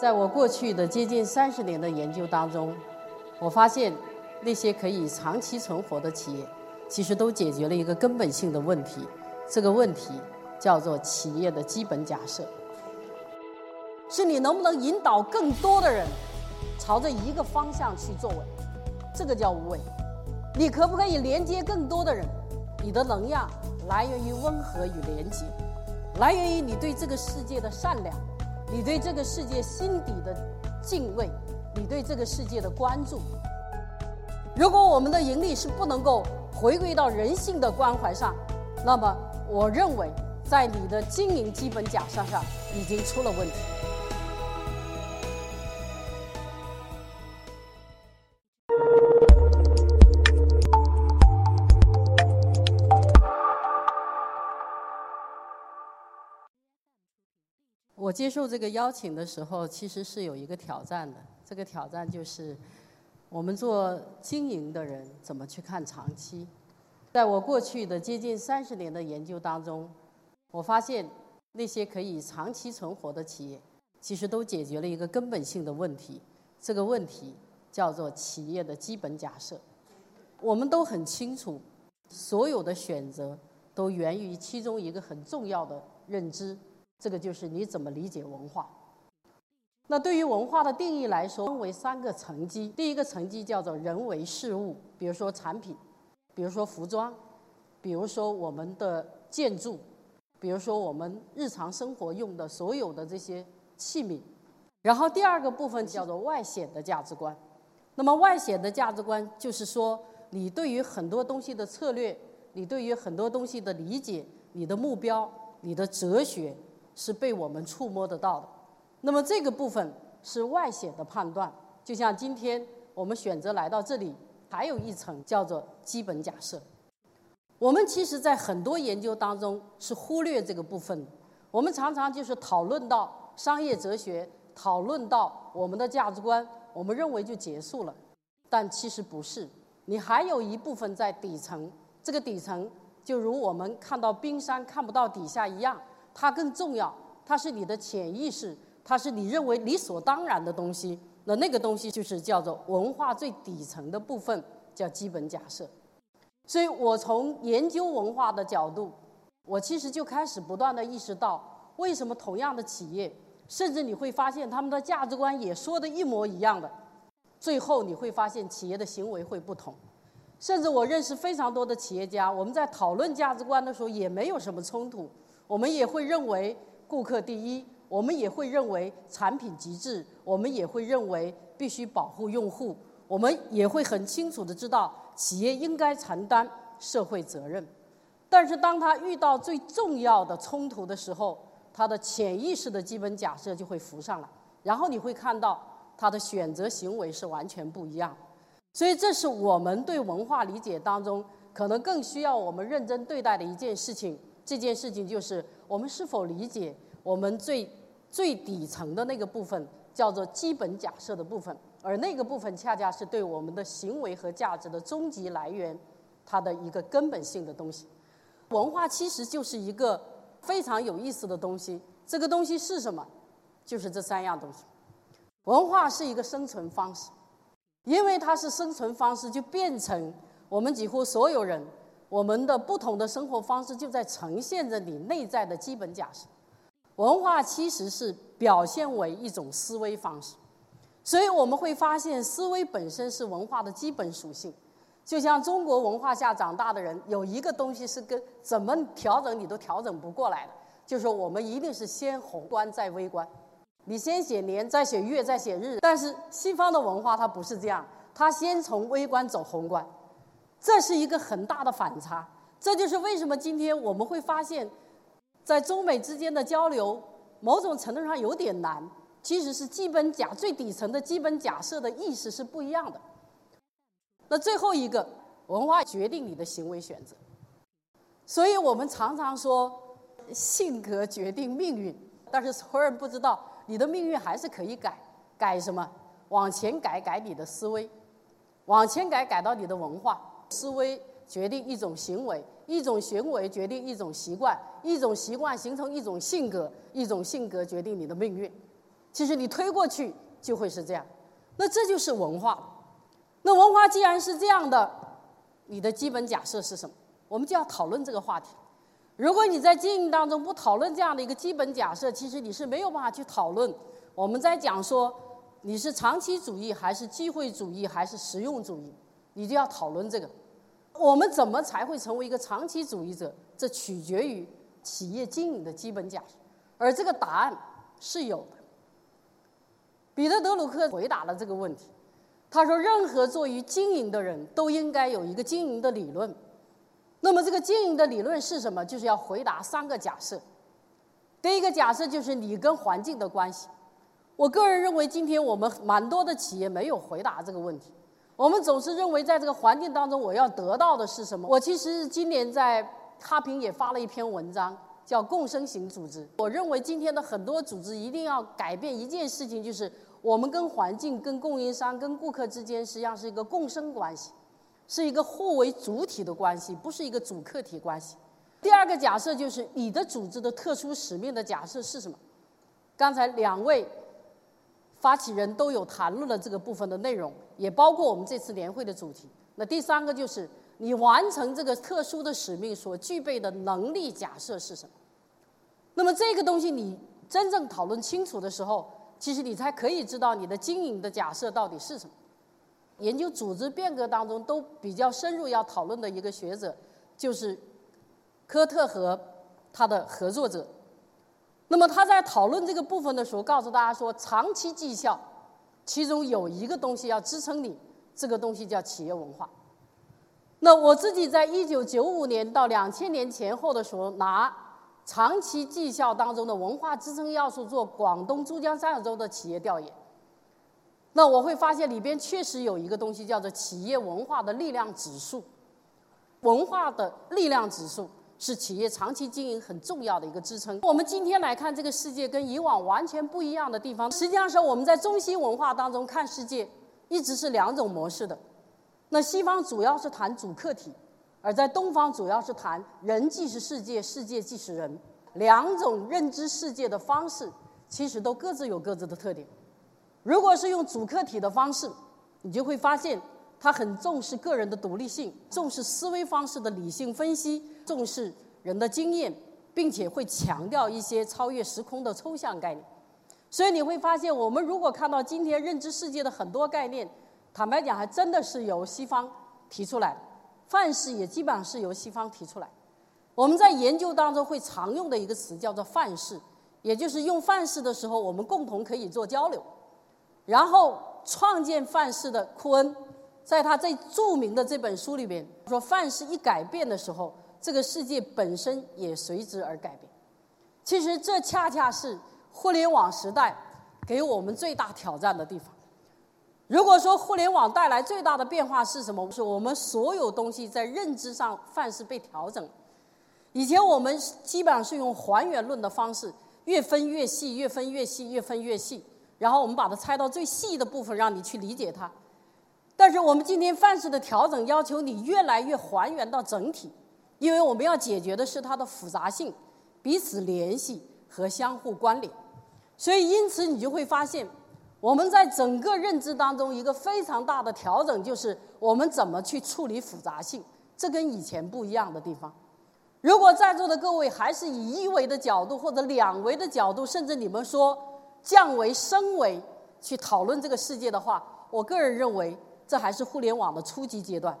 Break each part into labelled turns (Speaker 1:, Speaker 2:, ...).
Speaker 1: 在我过去的接近三十年的研究当中，我发现那些可以长期存活的企业，其实都解决了一个根本性的问题。这个问题叫做企业的基本假设，是你能不能引导更多的人朝着一个方向去作为，这个叫无为。你可不可以连接更多的人？你的能量来源于温和与连接，来源于你对这个世界的善良。你对这个世界心底的敬畏，你对这个世界的关注。如果我们的盈利是不能够回归到人性的关怀上，那么我认为在你的经营基本假设上已经出了问题。我接受这个邀请的时候，其实是有一个挑战的。这个挑战就是，我们做经营的人怎么去看长期？在我过去的接近三十年的研究当中，我发现那些可以长期存活的企业，其实都解决了一个根本性的问题。这个问题叫做企业的基本假设。我们都很清楚，所有的选择都源于其中一个很重要的认知。这个就是你怎么理解文化。那对于文化的定义来说，分为三个层级。第一个层级叫做人为事物，比如说产品，比如说服装，比如说我们的建筑，比如说我们日常生活用的所有的这些器皿。然后第二个部分叫做外显的价值观。那么外显的价值观就是说，你对于很多东西的策略，你对于很多东西的理解，你的目标，你的哲学。是被我们触摸得到的，那么这个部分是外显的判断。就像今天我们选择来到这里，还有一层叫做基本假设。我们其实在很多研究当中是忽略这个部分的。我们常常就是讨论到商业哲学，讨论到我们的价值观，我们认为就结束了。但其实不是，你还有一部分在底层。这个底层就如我们看到冰山看不到底下一样。它更重要，它是你的潜意识，它是你认为理所当然的东西。那那个东西就是叫做文化最底层的部分，叫基本假设。所以我从研究文化的角度，我其实就开始不断的意识到，为什么同样的企业，甚至你会发现他们的价值观也说的一模一样的，最后你会发现企业的行为会不同。甚至我认识非常多的企业家，我们在讨论价值观的时候也没有什么冲突。我们也会认为顾客第一，我们也会认为产品极致，我们也会认为必须保护用户，我们也会很清楚的知道企业应该承担社会责任。但是当他遇到最重要的冲突的时候，他的潜意识的基本假设就会浮上来，然后你会看到他的选择行为是完全不一样。所以这是我们对文化理解当中可能更需要我们认真对待的一件事情。这件事情就是我们是否理解我们最最底层的那个部分，叫做基本假设的部分，而那个部分恰恰是对我们的行为和价值的终极来源，它的一个根本性的东西。文化其实就是一个非常有意思的东西。这个东西是什么？就是这三样东西。文化是一个生存方式，因为它是生存方式，就变成我们几乎所有人。我们的不同的生活方式就在呈现着你内在的基本假设。文化其实是表现为一种思维方式，所以我们会发现思维本身是文化的基本属性。就像中国文化下长大的人，有一个东西是跟怎么调整你都调整不过来的，就是我们一定是先宏观再微观。你先写年，再写月，再写日。但是西方的文化它不是这样，它先从微观走宏观。这是一个很大的反差，这就是为什么今天我们会发现，在中美之间的交流，某种程度上有点难。其实是基本假最底层的基本假设的意识是不一样的。那最后一个，文化决定你的行为选择，所以我们常常说性格决定命运，但是所有人不知道，你的命运还是可以改，改什么？往前改，改你的思维，往前改，改到你的文化。思维决定一种行为，一种行为决定一种习惯，一种习惯形成一种性格，一种性格决定你的命运。其实你推过去就会是这样。那这就是文化。那文化既然是这样的，你的基本假设是什么？我们就要讨论这个话题。如果你在经营当中不讨论这样的一个基本假设，其实你是没有办法去讨论。我们在讲说你是长期主义还是机会主义还是实用主义，你就要讨论这个。我们怎么才会成为一个长期主义者？这取决于企业经营的基本假设，而这个答案是有的。彼得·德鲁克回答了这个问题，他说：“任何做于经营的人都应该有一个经营的理论。那么，这个经营的理论是什么？就是要回答三个假设。第一个假设就是你跟环境的关系。我个人认为，今天我们蛮多的企业没有回答这个问题。我们总是认为，在这个环境当中，我要得到的是什么？我其实今年在哈平也发了一篇文章，叫“共生型组织”。我认为，今天的很多组织一定要改变一件事情，就是。我们跟环境、跟供应商、跟顾客之间，实际上是一个共生关系，是一个互为主体的关系，不是一个主客体关系。第二个假设就是你的组织的特殊使命的假设是什么？刚才两位发起人都有谈论了这个部分的内容，也包括我们这次年会的主题。那第三个就是你完成这个特殊的使命所具备的能力假设是什么？那么这个东西你真正讨论清楚的时候。其实你才可以知道你的经营的假设到底是什么。研究组织变革当中都比较深入要讨论的一个学者，就是科特和他的合作者。那么他在讨论这个部分的时候，告诉大家说，长期绩效其中有一个东西要支撑你，这个东西叫企业文化。那我自己在一九九五年到两千年前后的时候拿。长期绩效当中的文化支撑要素，做广东珠江三角洲的企业调研，那我会发现里边确实有一个东西叫做企业文化的力量指数。文化的力量指数是企业长期经营很重要的一个支撑。我们今天来看这个世界跟以往完全不一样的地方，实际上是我们在中西文化当中看世界一直是两种模式的。那西方主要是谈主客体。而在东方，主要是谈人即是世界，世界即是人，两种认知世界的方式，其实都各自有各自的特点。如果是用主客体的方式，你就会发现，他很重视个人的独立性，重视思维方式的理性分析，重视人的经验，并且会强调一些超越时空的抽象概念。所以你会发现，我们如果看到今天认知世界的很多概念，坦白讲，还真的是由西方提出来的。范式也基本上是由西方提出来。我们在研究当中会常用的一个词叫做范式，也就是用范式的时候，我们共同可以做交流。然后创建范式的库恩，在他最著名的这本书里边说，范式一改变的时候，这个世界本身也随之而改变。其实这恰恰是互联网时代给我们最大挑战的地方。如果说互联网带来最大的变化是什么？是我们所有东西在认知上范式被调整。以前我们基本上是用还原论的方式，越分越细，越分越细，越分越细，然后我们把它拆到最细的部分，让你去理解它。但是我们今天范式的调整要求你越来越还原到整体，因为我们要解决的是它的复杂性、彼此联系和相互关联。所以因此你就会发现。我们在整个认知当中，一个非常大的调整就是我们怎么去处理复杂性，这跟以前不一样的地方。如果在座的各位还是以一维的角度或者两维的角度，甚至你们说降维升维去讨论这个世界的话，我个人认为这还是互联网的初级阶段。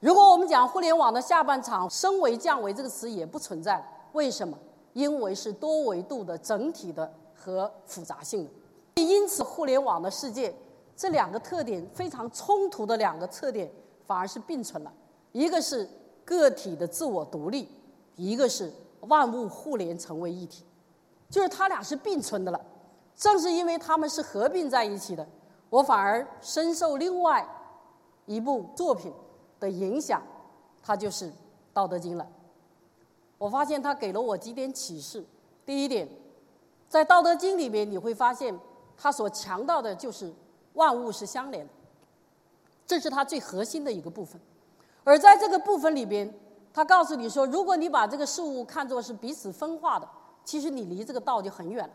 Speaker 1: 如果我们讲互联网的下半场，升维降维这个词也不存在。为什么？因为是多维度的整体的和复杂性的。因此，互联网的世界这两个特点非常冲突的两个特点，反而是并存了。一个是个体的自我独立，一个是万物互联成为一体，就是它俩是并存的了。正是因为它们是合并在一起的，我反而深受另外一部作品的影响，它就是《道德经》了。我发现它给了我几点启示。第一点，在《道德经》里面你会发现。它所强调的就是万物是相连的，这是它最核心的一个部分。而在这个部分里边，他告诉你说，如果你把这个事物看作是彼此分化的，其实你离这个道就很远了。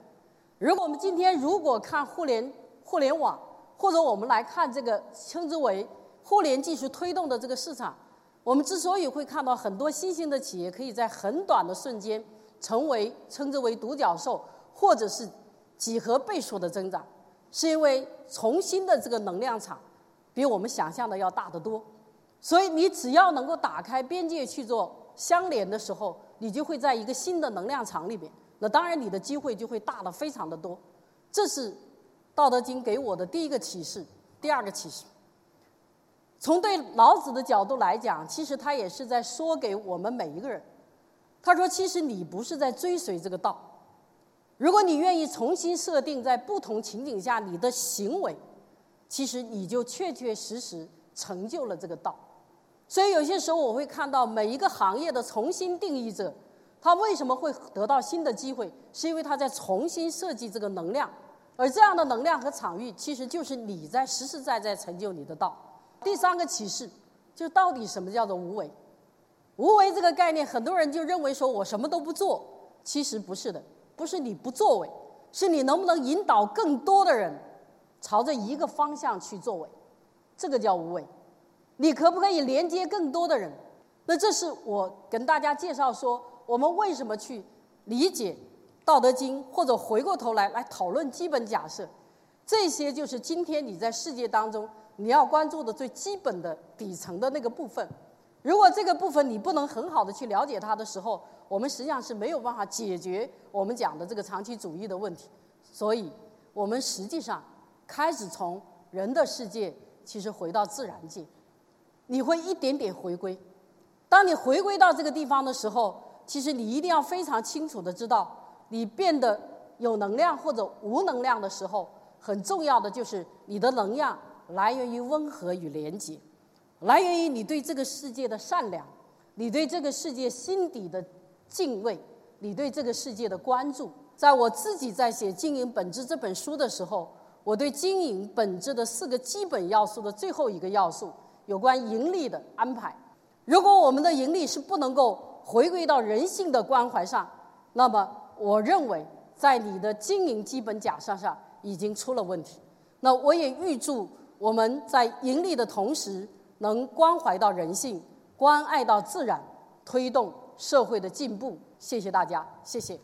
Speaker 1: 如果我们今天如果看互联互联网，或者我们来看这个称之为互联技术推动的这个市场，我们之所以会看到很多新兴的企业可以在很短的瞬间成为称之为独角兽，或者是几何倍数的增长，是因为重新的这个能量场比我们想象的要大得多。所以你只要能够打开边界去做相连的时候，你就会在一个新的能量场里面。那当然你的机会就会大的非常的多。这是《道德经》给我的第一个启示。第二个启示，从对老子的角度来讲，其实他也是在说给我们每一个人。他说：“其实你不是在追随这个道，如果你愿意重新设定在不同情景下你的行为，其实你就确确实实成就了这个道。”所以有些时候我会看到每一个行业的重新定义者，他为什么会得到新的机会？是因为他在重新设计这个能量，而这样的能量和场域，其实就是你在实实在在成就你的道。第三个启示，就到底什么叫做无为？无为这个概念，很多人就认为说我什么都不做，其实不是的，不是你不作为，是你能不能引导更多的人朝着一个方向去作为，这个叫无为。你可不可以连接更多的人？那这是我跟大家介绍说，我们为什么去理解《道德经》，或者回过头来来讨论基本假设。这些就是今天你在世界当中你要关注的最基本的底层的那个部分。如果这个部分你不能很好的去了解它的时候，我们实际上是没有办法解决我们讲的这个长期主义的问题。所以，我们实际上开始从人的世界，其实回到自然界。你会一点点回归。当你回归到这个地方的时候，其实你一定要非常清楚的知道，你变得有能量或者无能量的时候，很重要的就是你的能量来源于温和与廉洁，来源于你对这个世界的善良，你对这个世界心底的敬畏，你对这个世界的关注。在我自己在写《经营本质》这本书的时候，我对经营本质的四个基本要素的最后一个要素。有关盈利的安排，如果我们的盈利是不能够回归到人性的关怀上，那么我认为在你的经营基本假设上已经出了问题。那我也预祝我们在盈利的同时，能关怀到人性，关爱到自然，推动社会的进步。谢谢大家，谢谢。